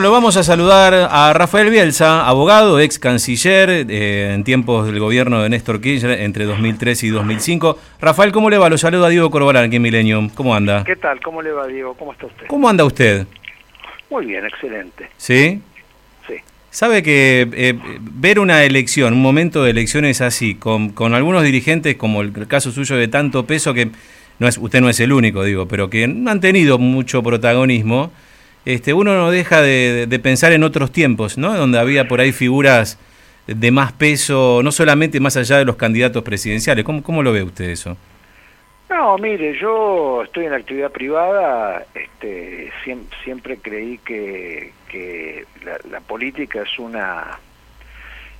Lo vamos a saludar a Rafael Bielsa, abogado, ex canciller eh, en tiempos del gobierno de Néstor Kirchner entre 2003 y 2005. Rafael, ¿cómo le va? Lo saluda Diego Corbalán aquí en Millennium. ¿Cómo anda? ¿Qué tal? ¿Cómo le va, Diego? ¿Cómo está usted? ¿Cómo anda usted? Muy bien, excelente. ¿Sí? Sí. Sabe que eh, ver una elección, un momento de elecciones así, con, con algunos dirigentes, como el caso suyo de tanto peso, que no es, usted no es el único, digo, pero que no han tenido mucho protagonismo, este, uno no deja de, de, pensar en otros tiempos, ¿no? Donde había por ahí figuras de más peso, no solamente más allá de los candidatos presidenciales. ¿Cómo, cómo lo ve usted eso? No, mire, yo estoy en la actividad privada, este, siempre, siempre creí que, que la, la, política es una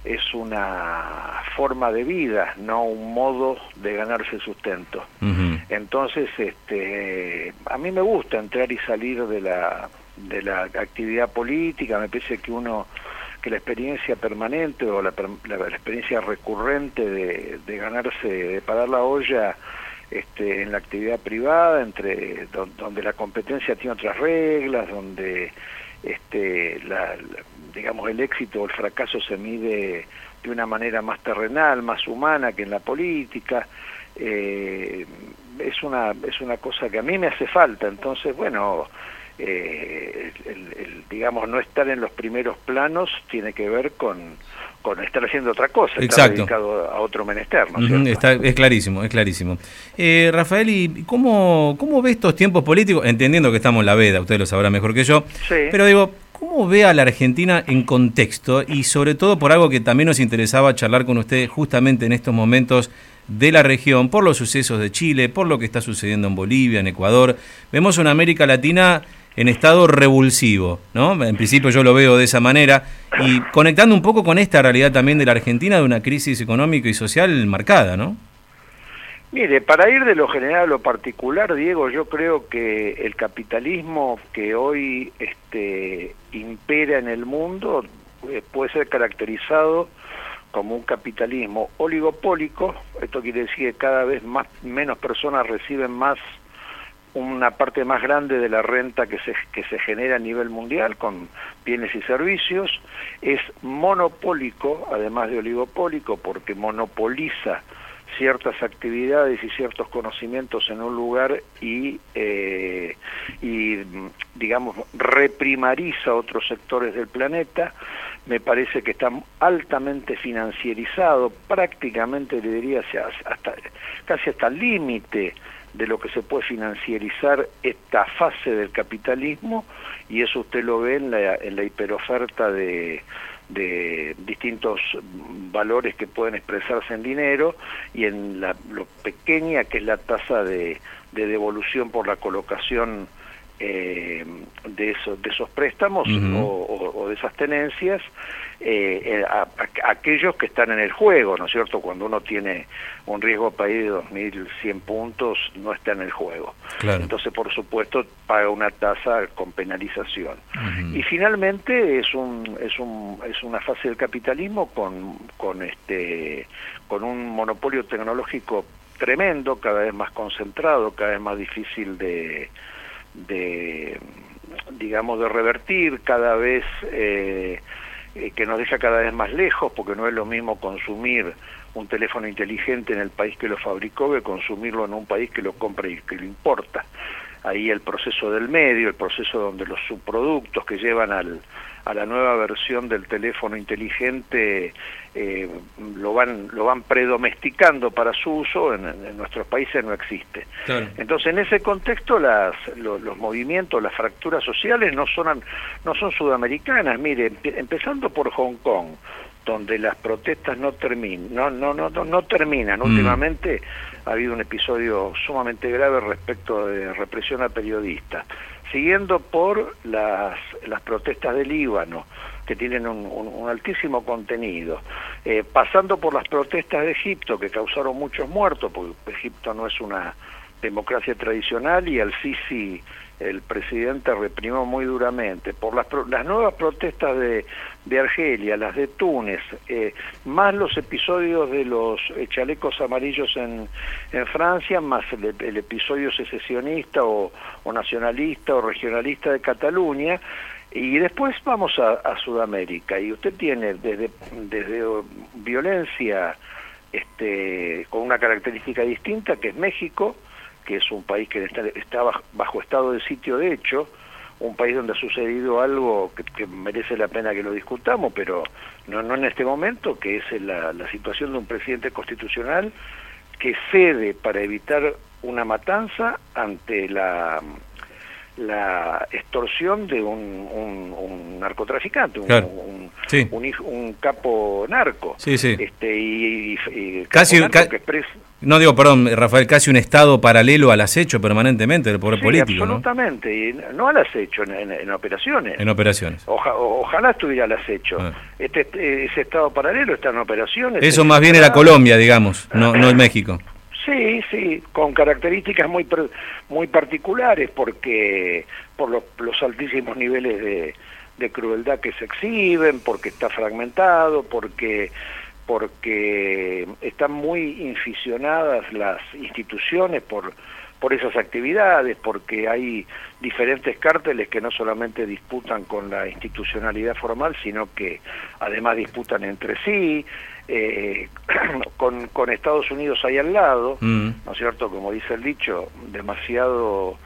es una forma de vida, no un modo de ganarse sustento. Uh -huh. Entonces, este, a mí me gusta entrar y salir de la de la actividad política, me parece que uno que la experiencia permanente o la, la, la experiencia recurrente de, ganarse, de parar la olla este, en la actividad privada, entre donde la competencia tiene otras reglas, donde este, la, digamos el éxito o el fracaso se mide de una manera más terrenal, más humana que en la política. Eh, es una es una cosa que a mí me hace falta, entonces bueno, eh, el, el, digamos, no estar en los primeros planos tiene que ver con, con estar haciendo otra cosa, Exacto. estar dedicado a otro menester, ¿no uh -huh, Está, es clarísimo, es clarísimo. Eh, Rafael, ¿y cómo, cómo ve estos tiempos políticos? Entendiendo que estamos en la veda, usted lo sabrá mejor que yo, sí. pero digo, ¿cómo ve a la Argentina en contexto? Y sobre todo por algo que también nos interesaba charlar con usted justamente en estos momentos de la región, por los sucesos de Chile, por lo que está sucediendo en Bolivia, en Ecuador. Vemos una América Latina en estado revulsivo, ¿no? En principio yo lo veo de esa manera y conectando un poco con esta realidad también de la Argentina de una crisis económica y social marcada, ¿no? Mire, para ir de lo general a lo particular, Diego, yo creo que el capitalismo que hoy este, impera en el mundo eh, puede ser caracterizado como un capitalismo oligopólico, esto quiere decir que cada vez más menos personas reciben más una parte más grande de la renta que se, que se genera a nivel mundial con bienes y servicios, es monopólico, además de oligopólico, porque monopoliza ciertas actividades y ciertos conocimientos en un lugar y, eh, y digamos, reprimariza otros sectores del planeta, me parece que está altamente financierizado, prácticamente le diría hasta, casi hasta el límite de lo que se puede financiarizar esta fase del capitalismo y eso usted lo ve en la, en la hiperoferta de, de distintos valores que pueden expresarse en dinero y en la, lo pequeña que es la tasa de, de devolución por la colocación eh, de, eso, de esos préstamos uh -huh. o, de esas tenencias eh, a, a, aquellos que están en el juego, ¿no es cierto? Cuando uno tiene un riesgo país de 2.100 puntos, no está en el juego. Claro. Entonces, por supuesto, paga una tasa con penalización. Uh -huh. Y finalmente es un, es un es una fase del capitalismo con, con este con un monopolio tecnológico tremendo, cada vez más concentrado, cada vez más difícil de de digamos de revertir cada vez eh, eh, que nos deja cada vez más lejos porque no es lo mismo consumir un teléfono inteligente en el país que lo fabricó que consumirlo en un país que lo compra y que lo importa. Ahí el proceso del medio el proceso donde los subproductos que llevan al a la nueva versión del teléfono inteligente eh, lo van lo van predomesticando para su uso en, en nuestros países no existe claro. entonces en ese contexto las lo, los movimientos las fracturas sociales no son no son sudamericanas mire empezando por Hong Kong donde las protestas no terminan no no no no, no terminan mm. últimamente ha habido un episodio sumamente grave respecto de represión a periodistas siguiendo por las, las protestas del Líbano, que tienen un, un, altísimo contenido, eh, pasando por las protestas de Egipto, que causaron muchos muertos, porque Egipto no es una democracia tradicional y al Sisi el presidente reprimió muy duramente por las, las nuevas protestas de, de, Argelia, las de Túnez, eh, más los episodios de los eh, chalecos amarillos en, en Francia, más el, el episodio secesionista o, o, nacionalista o regionalista de Cataluña, Y después vamos a, Sudamérica y usted tiene desde, desde violencia este, con una característica distinta que es México, que es un país que está, está bajo estado de sitio de hecho, un país donde ha sucedido algo que, merece la pena que lo discutamos, pero no, no en este momento, que es la, la situación de un presidente constitucional que cede para evitar una matanza ante la la extorsión de un, un, narcotraficante, un, un, capo narco. Sí, sí. Este, y, casi, no digo, perdón, Rafael, casi un estado paralelo al acecho permanentemente del poder político. Absolutamente, ¿no? y no al acecho, en, operaciones. En operaciones. ojalá estuviera al acecho. Ah. Este, ese estado paralelo está en operaciones. Eso más bien era Colombia, digamos, no, no el México. Sí, sí, con características muy muy particulares porque por los, los altísimos niveles de, de, crueldad que se exhiben, porque está fragmentado, porque porque están muy inficionadas las instituciones por por esas actividades, porque hay diferentes cárteles que no solamente disputan con la institucionalidad formal, sino que además disputan entre sí, eh, con, con, Estados Unidos ahí al lado, mm. ¿no es cierto? Como dice el dicho, demasiado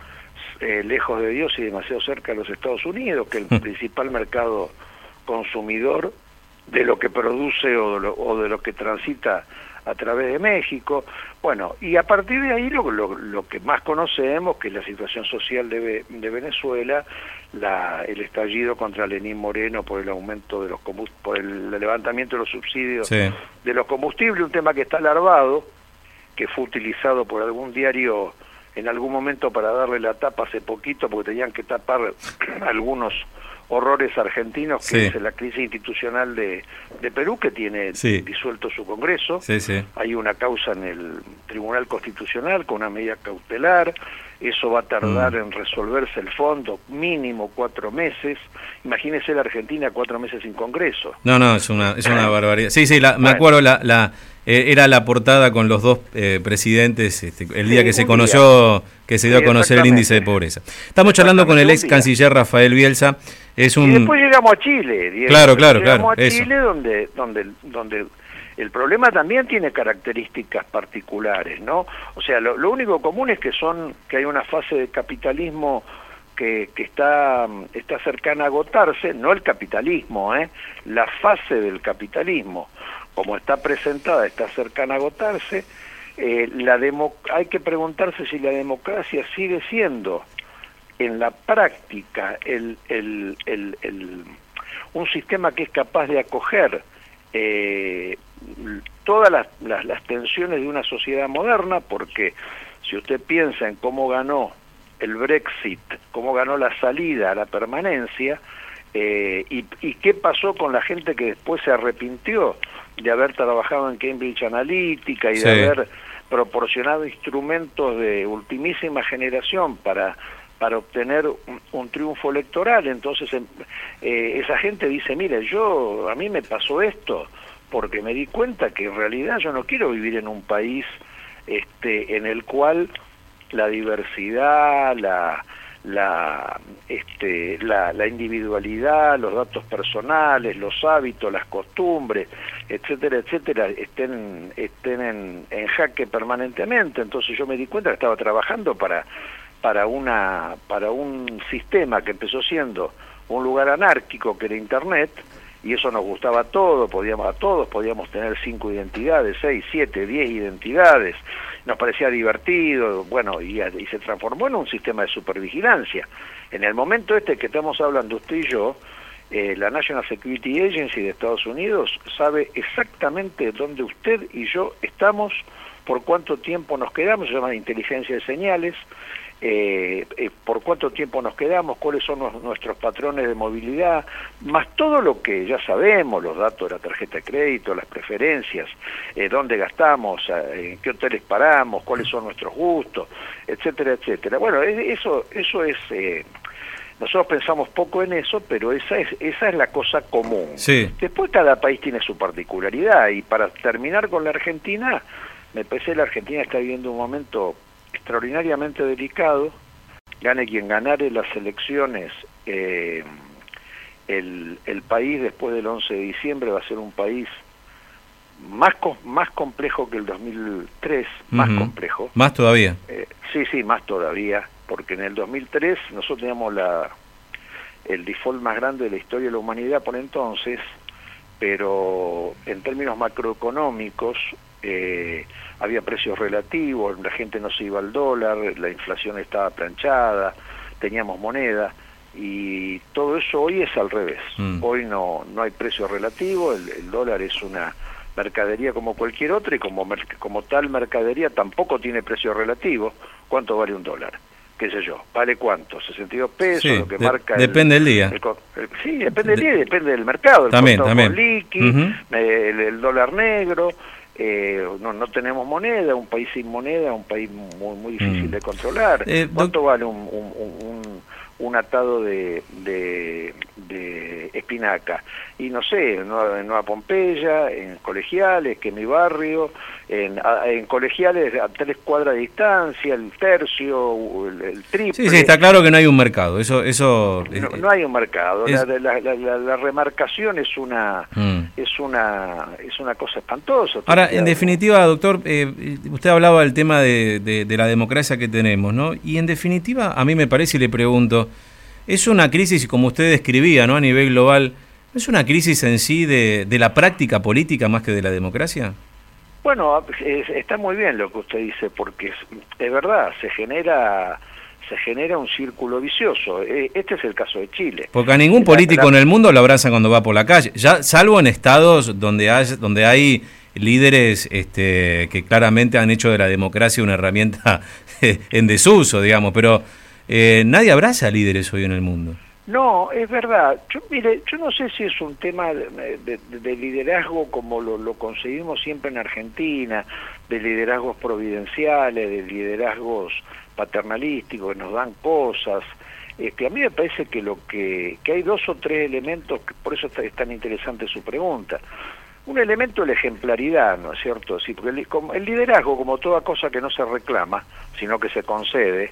eh, lejos de Dios y demasiado cerca de los Estados Unidos, que el mm. principal mercado consumidor de lo que produce o o de lo que transita a través de México. Bueno, y a partir de ahí lo, lo, que más conocemos, que es la situación social de, de Venezuela, la, el estallido contra Lenín Moreno por el aumento de los por el levantamiento de los subsidios de los combustibles, un tema que está alarvado, que fue utilizado por algún diario en algún momento para darle la tapa hace poquito, porque tenían que tapar algunos horrores argentinos, que es la crisis institucional de, de Perú, que tiene disuelto su Congreso. Hay una causa en el Tribunal Constitucional con una medida cautelar. Eso va a tardar mm. en resolverse el fondo, mínimo cuatro meses. Imagínese la Argentina cuatro meses sin Congreso. No, no, es una, es una barbaridad. Sí, sí, me acuerdo la, la era la portada con los dos eh, presidentes este, el día que se conoció, que se dio a conocer el índice de pobreza. Estamos charlando con el ex canciller Rafael Bielsa. Es un... Y después llegamos a Chile. Claro, claro, llegamos a Chile donde, donde, donde el problema también tiene características particulares, ¿no? O sea, lo, lo único común es que son que hay una fase de capitalismo que, que, está, está cercana a agotarse, no el capitalismo, ¿eh? la fase del capitalismo como está presentada, está cercana a agotarse, eh, la hay que preguntarse si la democracia sigue siendo en la práctica el, un sistema que es capaz de acoger eh, todas las, las tensiones de una sociedad moderna, porque si usted piensa en cómo ganó el Brexit, cómo ganó la salida a la permanencia, eh, y, y, qué pasó con la gente que después se arrepintió de haber trabajado en Cambridge Analytica y de haber proporcionado instrumentos de ultimísima generación para para obtener un, triunfo electoral. Entonces em, eh, esa gente dice, mire, yo a mí me pasó esto porque me di cuenta que en realidad yo no quiero vivir en un país este en el cual la diversidad, la la, este, la, la, individualidad, los datos personales, los hábitos, las costumbres, etcétera, etcétera, estén, estén en, en, jaque permanentemente. Entonces yo me di cuenta que estaba trabajando para, para, una, para un sistema que empezó siendo un lugar anárquico que era Internet, y eso nos gustaba a todos, podíamos a todos, podíamos tener cinco identidades, seis, siete, diez identidades, nos parecía divertido, bueno, y, se transformó en un sistema de supervigilancia. En el momento este que estamos hablando usted y yo, eh, la National Security Agency de Estados Unidos sabe exactamente dónde usted y yo estamos, por cuánto tiempo nos quedamos, se llama inteligencia de señales, eh, eh, por cuánto tiempo nos quedamos, cuáles son nuestros patrones de movilidad, más todo lo que ya sabemos, los datos de la tarjeta de crédito, las preferencias, eh, dónde gastamos, eh, en qué hoteles paramos, cuáles son nuestros gustos, etcétera, etcétera. Bueno, eso, eso es... nosotros pensamos poco en eso, pero esa es, esa es la cosa común. Después cada país tiene su particularidad y para terminar con la Argentina, me parece que la Argentina está viviendo un momento extraordinariamente delicado, gane quien ganare las elecciones eh, el, el país después del 11 de diciembre va a ser un país más, más complejo que el 2003, más complejo. Más todavía. Eh, sí, sí, más todavía, porque en el 2003 nosotros teníamos la, el default más grande de la historia de la humanidad por entonces, pero en términos macroeconómicos eh, había precios relativos, la gente no se iba al dólar, la inflación estaba planchada, teníamos moneda y todo eso hoy es al revés. Mm. Hoy no, no hay precio relativo, el, dólar es una mercadería como cualquier otra y como, como tal mercadería tampoco tiene precio relativo. ¿Cuánto vale un dólar? qué sé yo, ¿vale cuánto? 62 pesos, lo que marca... Depende del día. sí, depende del día y depende del mercado. El también, también. Liqui, el, dólar negro, eh, no, no tenemos moneda, un país sin moneda, un país muy, muy difícil mm. de controlar. Eh, ¿Cuánto vale un, un, un, atado de, de, de, espinaca? Y no sé, en Nueva, Pompeya, en Colegiales, que es mi barrio, en, en Colegiales a tres cuadras de distancia, el tercio, el, triple. Sí, sí, está claro que no hay un mercado, eso... eso no, hay un mercado, la, la, remarcación es una, mm. es una es una cosa espantosa. Ahora, en definitiva, doctor, eh, usted hablaba del tema de, de, la democracia que tenemos, ¿no? Y en definitiva, a mí me parece y le pregunto, es una crisis, como usted describía, ¿no? A nivel global, ¿Es una crisis en sí de, la práctica política más que de la democracia? Bueno, está muy bien lo que usted dice, porque es, verdad, se genera se genera un círculo vicioso. E, este es el caso de Chile. Porque a ningún político en el mundo lo abrazan cuando va por la calle, ya salvo en estados donde hay, donde hay líderes este, que claramente han hecho de la democracia una herramienta en desuso, digamos, pero eh, nadie abraza a líderes hoy en el mundo. No, es verdad. Yo, mire, yo no sé si es un tema de, liderazgo como lo, conseguimos siempre en Argentina, de liderazgos providenciales, de liderazgos paternalísticos que nos dan cosas. Este, a mí me parece que lo que, que hay dos o tres elementos, por eso es tan interesante su pregunta. Un elemento es la ejemplaridad, ¿no es cierto? Sí, porque el liderazgo, como toda cosa que no se reclama, sino que se concede,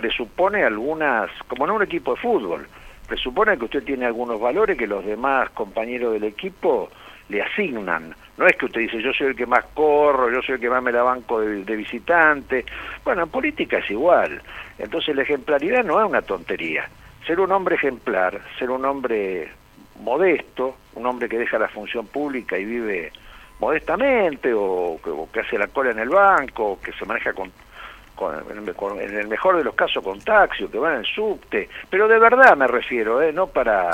presupone algunas, como en un equipo de fútbol, presupone que usted tiene algunos valores que los demás compañeros del equipo le asignan. No es que usted dice, yo soy el que más corro, yo soy el que más me la banco de, visitante. Bueno, en política es igual. Entonces la ejemplaridad no es una tontería. Ser un hombre ejemplar, ser un hombre modesto, un hombre que deja la función pública y vive modestamente, o que, o que hace la cola en el banco, o que se maneja con en el mejor de los casos con taxi o que van en subte, pero de verdad me refiero, ¿eh? no para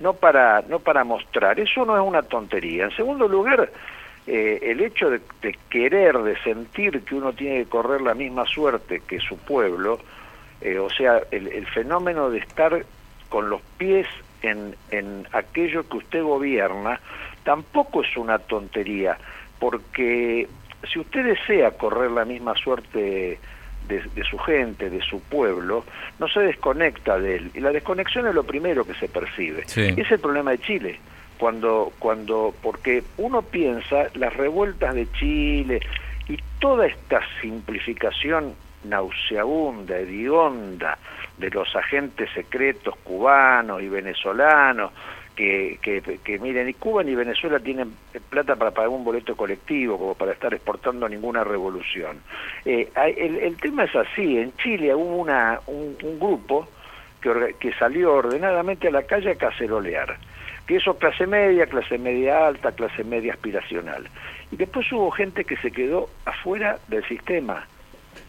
no para no para mostrar, eso no es una tontería. En segundo lugar, eh, el hecho de, querer, de sentir que uno tiene que correr la misma suerte que su pueblo, eh, o sea, el, el, fenómeno de estar con los pies en, en aquello que usted gobierna, tampoco es una tontería, porque si usted desea correr la misma suerte de, su gente, de su pueblo, no se desconecta de él. Y la desconexión es lo primero que se percibe. es el problema de Chile. Cuando, cuando, porque uno piensa las revueltas de Chile y toda esta simplificación nauseabunda, hedionda de los agentes secretos cubanos y venezolanos, que, miren, ni Cuba ni Venezuela tienen plata para pagar un boleto colectivo, como para estar exportando ninguna revolución. Eh, el, tema es así, en Chile hubo una, un, grupo que, que salió ordenadamente a la calle a cacerolear, que eso clase media, clase media alta, clase media aspiracional. Y después hubo gente que se quedó afuera del sistema.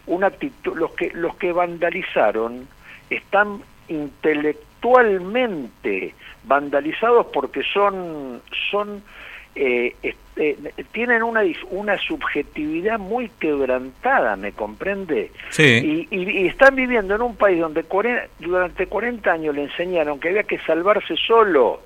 Una actitud, los que, los que vandalizaron están intelectualmente vandalizados porque son, son eh, eh, tienen una, una subjetividad muy quebrantada, ¿me comprende? Sí. Y, están viviendo en un país donde durante 40 años le enseñaron que había que salvarse solo,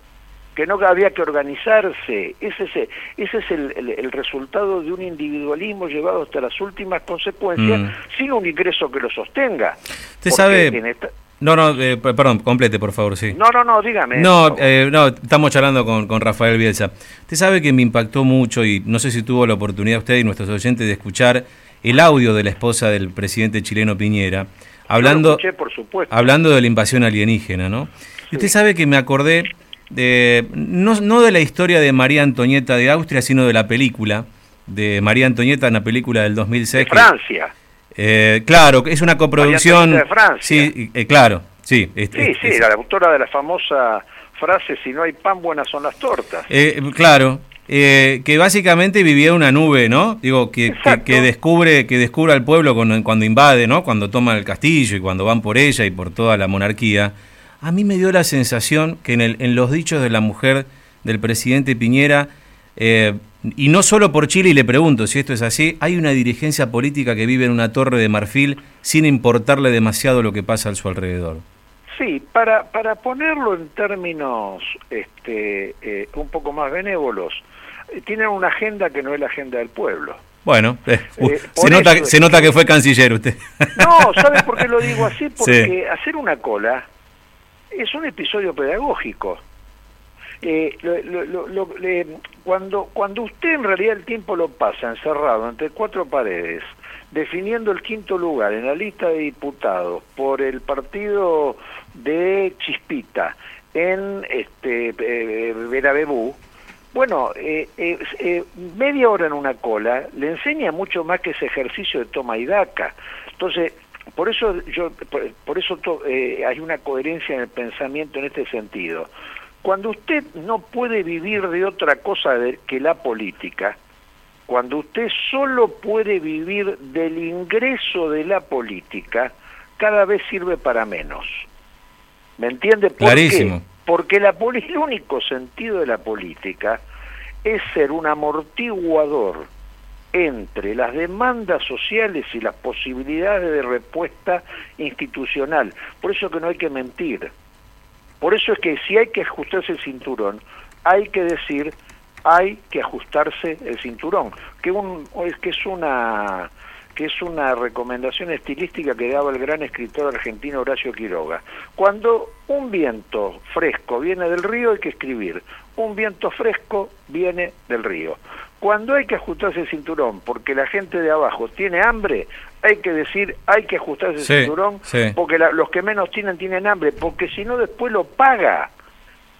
que no había que organizarse. Ese es, ese es el, resultado de un individualismo llevado hasta las últimas consecuencias mm. sin un ingreso que lo sostenga. Usted sabe... No, no, eh, perdón, complete, por favor, sí. No, no, no, dígame. No, eh, no estamos charlando con, con, Rafael Bielsa. Usted sabe que me impactó mucho y no sé si tuvo la oportunidad usted y nuestros oyentes de escuchar el audio de la esposa del presidente chileno Piñera, hablando, por supuesto. hablando de la invasión alienígena, ¿no? Y usted sabe que me acordé de, no, no de la historia de María Antonieta de Austria, sino de la película de María Antonieta, una película del 2006. De Francia. Eh, claro, es una coproducción. de Francia. Sí, eh, claro, sí. sí, sí, la autora de la famosa frase: si no hay pan, buenas son las tortas. Eh, claro, eh, que básicamente vivía una nube, ¿no? Digo, que, que, descubre que descubre al pueblo cuando, cuando, invade, ¿no? Cuando toma el castillo y cuando van por ella y por toda la monarquía. A mí me dio la sensación que en, el, en los dichos de la mujer del presidente Piñera, eh, y no solo por Chile, y le pregunto si esto es así, hay una dirigencia política que vive en una torre de marfil sin importarle demasiado lo que pasa a su alrededor. Sí, para, para ponerlo en términos este, eh, un poco más benévolos, tienen una agenda que no es la agenda del pueblo. Bueno, eh, eh, se, nota, se nota que fue canciller usted. No, ¿sabe por qué lo digo así? Porque hacer una cola es un episodio pedagógico. Eh, cuando, cuando usted en realidad el tiempo lo pasa encerrado entre cuatro paredes, definiendo el quinto lugar en la lista de diputados por el partido de Chispita en este eh, Verabebú, bueno, eh, eh, eh, media hora en una cola le enseña mucho más que ese ejercicio de toma y daca. Entonces, por eso yo, por, eso hay una coherencia en el pensamiento en este sentido. Cuando usted no puede vivir de otra cosa que la política, cuando usted solo puede vivir del ingreso de la política, cada vez sirve para menos. ¿Me entiende? ¿Por Clarísimo. Porque la, el único sentido de la política es ser un amortiguador entre las demandas sociales y las posibilidades de respuesta institucional. Por eso que no hay que mentir. Por eso es que si hay que ajustarse el cinturón, hay que decir hay que ajustarse el cinturón, que, un, que es una que es una recomendación estilística que daba el gran escritor argentino Horacio Quiroga. Cuando un viento fresco viene del río hay que escribir, un viento fresco viene del río. Cuando hay que ajustarse el cinturón porque la gente de abajo tiene hambre, hay que decir hay que ajustarse el cinturón porque los que menos tienen tienen hambre, porque si no después lo paga.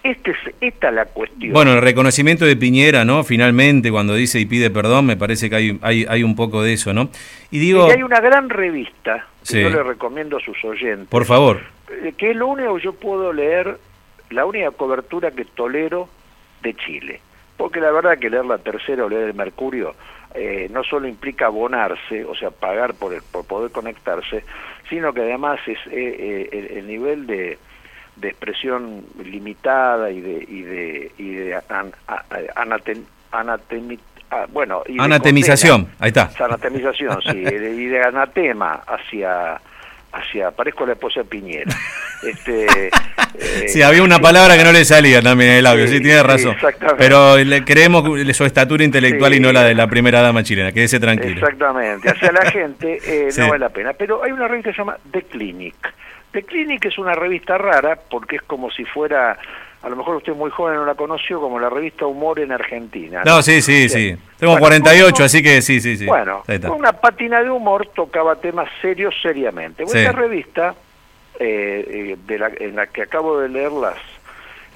Este es, esta es la cuestión. Bueno, el reconocimiento de Piñera, ¿no? Finalmente, cuando dice y pide perdón, me parece que hay, hay, hay un poco de eso, ¿no? Y digo... hay una gran revista que yo le recomiendo a sus oyentes. Por favor. Eh, que es lo único que yo puedo leer, la única cobertura que tolero de Chile. Porque la verdad que leer la tercera o leer el Mercurio eh, no solo implica abonarse, o sea, pagar por, por poder conectarse, sino que además es eh, el nivel de de expresión limitada y de y de, y de bueno anatemización ahí está. Anatemización sí y de anatema hacia hacia parezco la esposa de Piñera este sí había una palabra que no le salía también en el audio sí, tiene razón. Pero le creemos su estatura intelectual y no la de la primera dama chilena quédese tranquilo. Exactamente hacia la gente eh, no vale la pena. Pero hay una revista que se llama The Clinic. The Clinic es una revista rara porque es como si fuera, a lo mejor usted muy joven no la conoció, como la revista Humor en Argentina. No, sí, sí, sí. Tengo 48, así que sí, sí, sí. Bueno, una pátina de humor tocaba temas serios seriamente. Esta revista, eh, eh, de la, en la que acabo de leer las,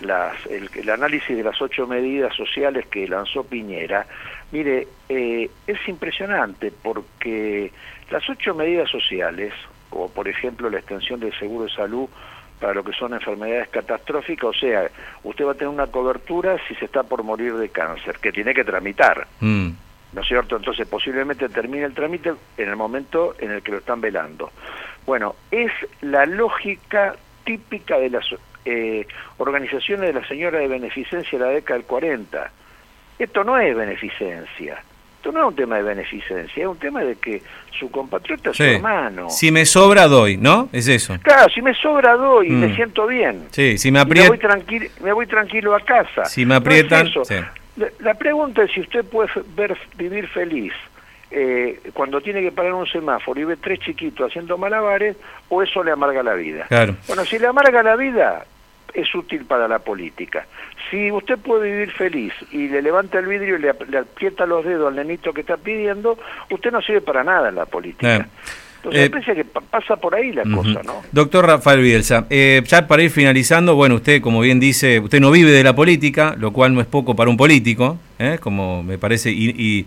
las, el, análisis de las ocho medidas sociales que lanzó Piñera, mire, eh, es impresionante porque las ocho medidas sociales como por ejemplo la extensión del seguro de salud para lo que son enfermedades catastróficas, o sea, usted va a tener una cobertura si se está por morir de cáncer, que tiene que tramitar, mm. ¿no es cierto? Entonces posiblemente termine el trámite en el momento en el que lo están velando. Bueno, es la lógica típica de las eh, organizaciones de la señora de beneficencia de la década del 40. Esto no es beneficencia, esto no es un tema de beneficencia, es un tema de que su compatriota es su hermano. Si me sobra, doy, ¿no? Es eso. Claro, si me sobra, doy y me mm. siento bien. Sí, si me aprietan... Me, voy tranquilo, me voy tranquilo a casa. Si me aprietan... la, pregunta es si usted puede ver, vivir feliz eh, cuando tiene que parar un semáforo y ve tres chiquitos haciendo malabares o eso le amarga la vida. Claro. Bueno, si le amarga la vida, es útil para la política. Si usted puede vivir feliz y le levanta el vidrio y le, aprieta los dedos al nenito que está pidiendo, usted no sirve para nada en la política. Entonces, me parece que pasa por ahí la cosa, ¿no? Doctor Rafael Bielsa, eh, ya para ir finalizando, bueno, usted, como bien dice, usted no vive de la política, lo cual no es poco para un político, ¿eh? como me parece, y, y,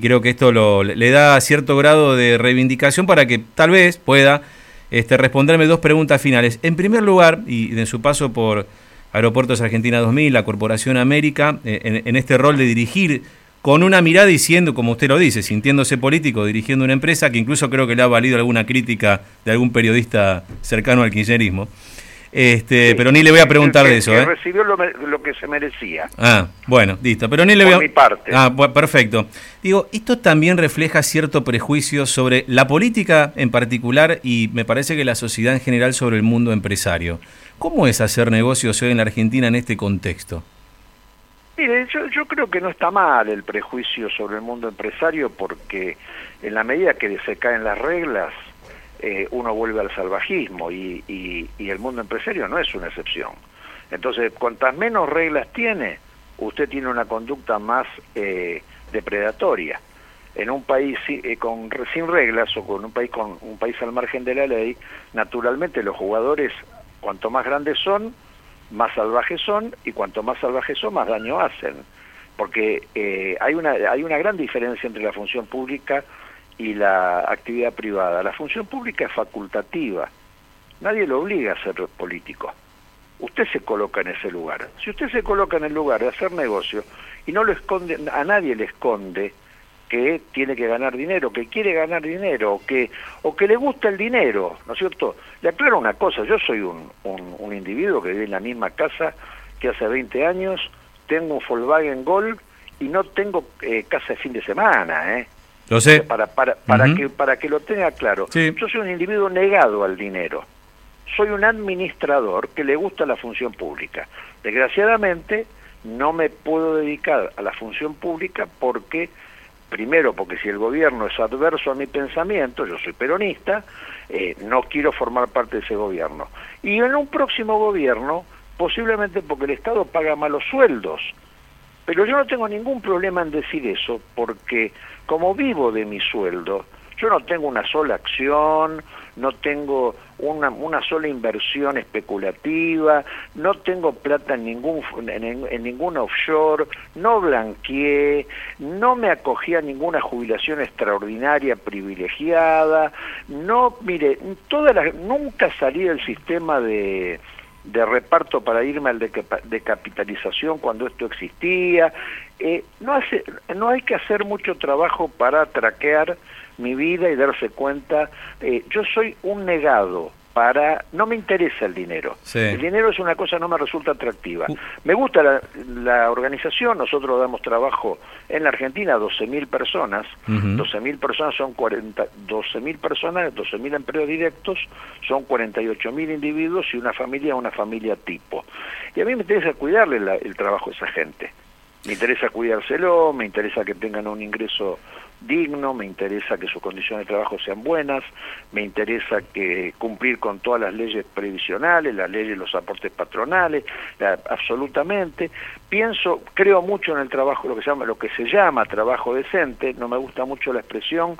creo que esto le da cierto grado de reivindicación para que tal vez pueda este, responderme dos preguntas finales. En primer lugar, y en su paso por Aeropuertos Argentina 2000, la Corporación América, eh, en, este rol de dirigir con una mirada diciendo, como usted lo dice, sintiéndose político, dirigiendo una empresa que incluso creo que le ha valido alguna crítica de algún periodista cercano al kirchnerismo. Este, pero ni le voy a preguntar de eso. Que ¿eh? recibió lo, que se merecía. Ah, bueno, listo. Pero ni le voy a... mi parte. Ah, perfecto. Digo, esto también refleja cierto prejuicio sobre la política en particular y me parece que la sociedad en general sobre el mundo empresario. ¿Cómo es hacer negocios hoy en la Argentina en este contexto? Mire, yo, yo creo que no está mal el prejuicio sobre el mundo empresario porque en la medida que se caen las reglas, eh, uno vuelve al salvajismo y, el mundo empresario no es una excepción. Entonces, cuantas menos reglas tiene, usted tiene una conducta más eh, depredatoria. En un país eh, con, sin reglas o con un país con un país al margen de la ley, naturalmente los jugadores, cuanto más grandes son, más salvajes son y cuanto más salvajes son, más daño hacen. Porque eh, hay, una, hay una gran diferencia entre la función pública y la actividad privada. La función pública es facultativa. Nadie lo obliga a ser político. Usted se coloca en ese lugar. Si usted se coloca en el lugar de hacer negocio y no lo esconde, a nadie le esconde que tiene que ganar dinero, que quiere ganar dinero, o que, o que le gusta el dinero, ¿no es cierto? Le aclaro una cosa, yo soy un, un, individuo que vive en la misma casa que hace 20 años, tengo un Volkswagen Gol y no tengo eh, casa de fin de semana, ¿eh? Lo sé. Para, para, para, que, para que lo tenga claro. Yo soy un individuo negado al dinero. Soy un administrador que le gusta la función pública. Desgraciadamente, no me puedo dedicar a la función pública porque primero porque si el gobierno es adverso a mi pensamiento, yo soy peronista, eh, no quiero formar parte de ese gobierno. Y en un próximo gobierno, posiblemente porque el Estado paga malos sueldos, pero yo no tengo ningún problema en decir eso, porque como vivo de mi sueldo, yo no tengo una sola acción, no tengo una, una sola inversión especulativa, no tengo plata en ningún en, ningún offshore, no blanqueé, no me acogí a ninguna jubilación extraordinaria privilegiada, no, mire, todas las, nunca salí del sistema de de reparto para irme al de, de capitalización cuando esto existía. Eh, no, hace, no hay que hacer mucho trabajo para traquear mi vida y darse cuenta, eh, yo soy un negado para, no me interesa el dinero, el dinero es una cosa no me resulta atractiva. Uh. Me gusta la, organización, nosotros damos trabajo en la Argentina a 12.000 personas, 12.000 personas son 40, 12.000 personas, 12.000 empleos directos, son 48.000 individuos y una familia, una familia tipo. Y a mí me interesa cuidarle el trabajo a esa gente. Me interesa cuidárselo, me interesa que tengan un ingreso digno, me interesa que sus condiciones de trabajo sean buenas, me interesa que cumplir con todas las leyes previsionales, las leyes, los aportes patronales, absolutamente. Pienso, creo mucho en el trabajo, lo que se llama, lo que se llama trabajo decente, no me gusta mucho la expresión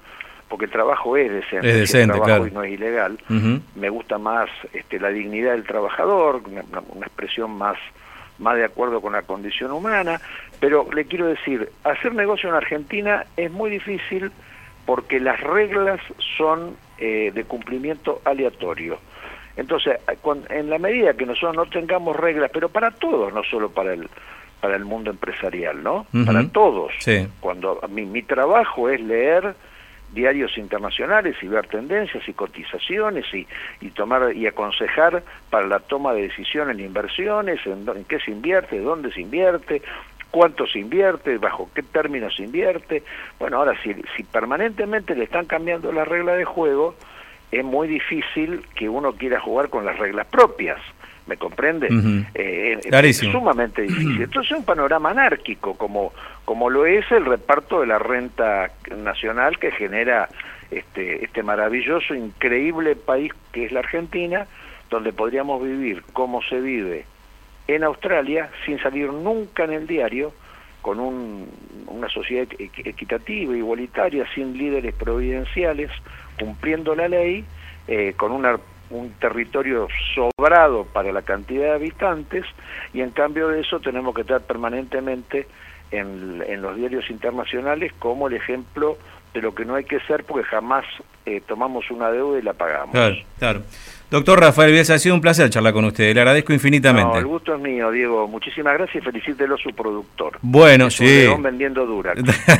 porque el trabajo es decente, el trabajo no es ilegal. Me gusta más este, la dignidad del trabajador, una expresión más más de acuerdo con la condición humana, pero le quiero decir, hacer negocio en Argentina es muy difícil porque las reglas son eh, de cumplimiento aleatorio. Entonces, en la medida que nosotros no tengamos reglas, pero para todos, no solo para el para el mundo empresarial, ¿no? Para todos. Cuando mi, mi trabajo es leer diarios internacionales y ver tendencias y cotizaciones y, y tomar y aconsejar para la toma de decisiones en inversiones, en, qué se invierte, dónde se invierte, cuánto se invierte, bajo qué términos se invierte. Bueno, ahora si, si permanentemente le están cambiando la regla de juego, es muy difícil que uno quiera jugar con las reglas propias. ¿Me comprende? Eh, es sumamente difícil. Entonces es un panorama anárquico, como, como lo es el reparto de la renta nacional que genera este, este maravilloso, increíble país que es la Argentina, donde podríamos vivir como se vive en Australia sin salir nunca en el diario, con una sociedad equitativa, igualitaria, sin líderes providenciales, cumpliendo la ley, eh, con una, un territorio sobrado para la cantidad de habitantes, y en cambio de eso tenemos que estar permanentemente en, en los diarios internacionales como el ejemplo de lo que no hay que ser porque jamás eh, tomamos una deuda y la pagamos. Claro, claro. Doctor Rafael Bielsa, ha sido un placer charlar con usted, le agradezco infinitamente. el gusto es mío, Diego. Muchísimas gracias y felicítelo a su productor. Bueno, sí. vendiendo dura.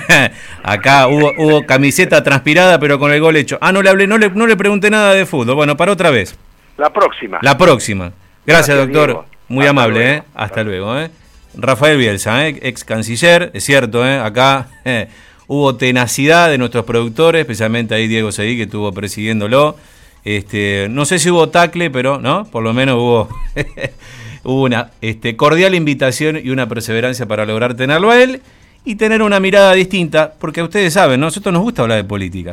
Acá hubo, hubo camiseta transpirada, pero con el gol hecho. Ah, no le hablé, no le, no le pregunté nada de fútbol. Bueno, para otra vez. La próxima. La próxima. Gracias, doctor. Muy amable, ¿eh? Hasta, luego, ¿eh? Rafael Bielsa, ¿eh? ex canciller, es cierto, ¿eh? Acá eh, hubo tenacidad de nuestros productores, especialmente ahí Diego Seguí, que estuvo presidiéndolo. Este, no sé si hubo tacle, pero no, por lo menos hubo, hubo una este, cordial invitación y una perseverancia para lograr tenerlo a él y tener una mirada distinta, porque ustedes saben, nosotros nos gusta hablar de política.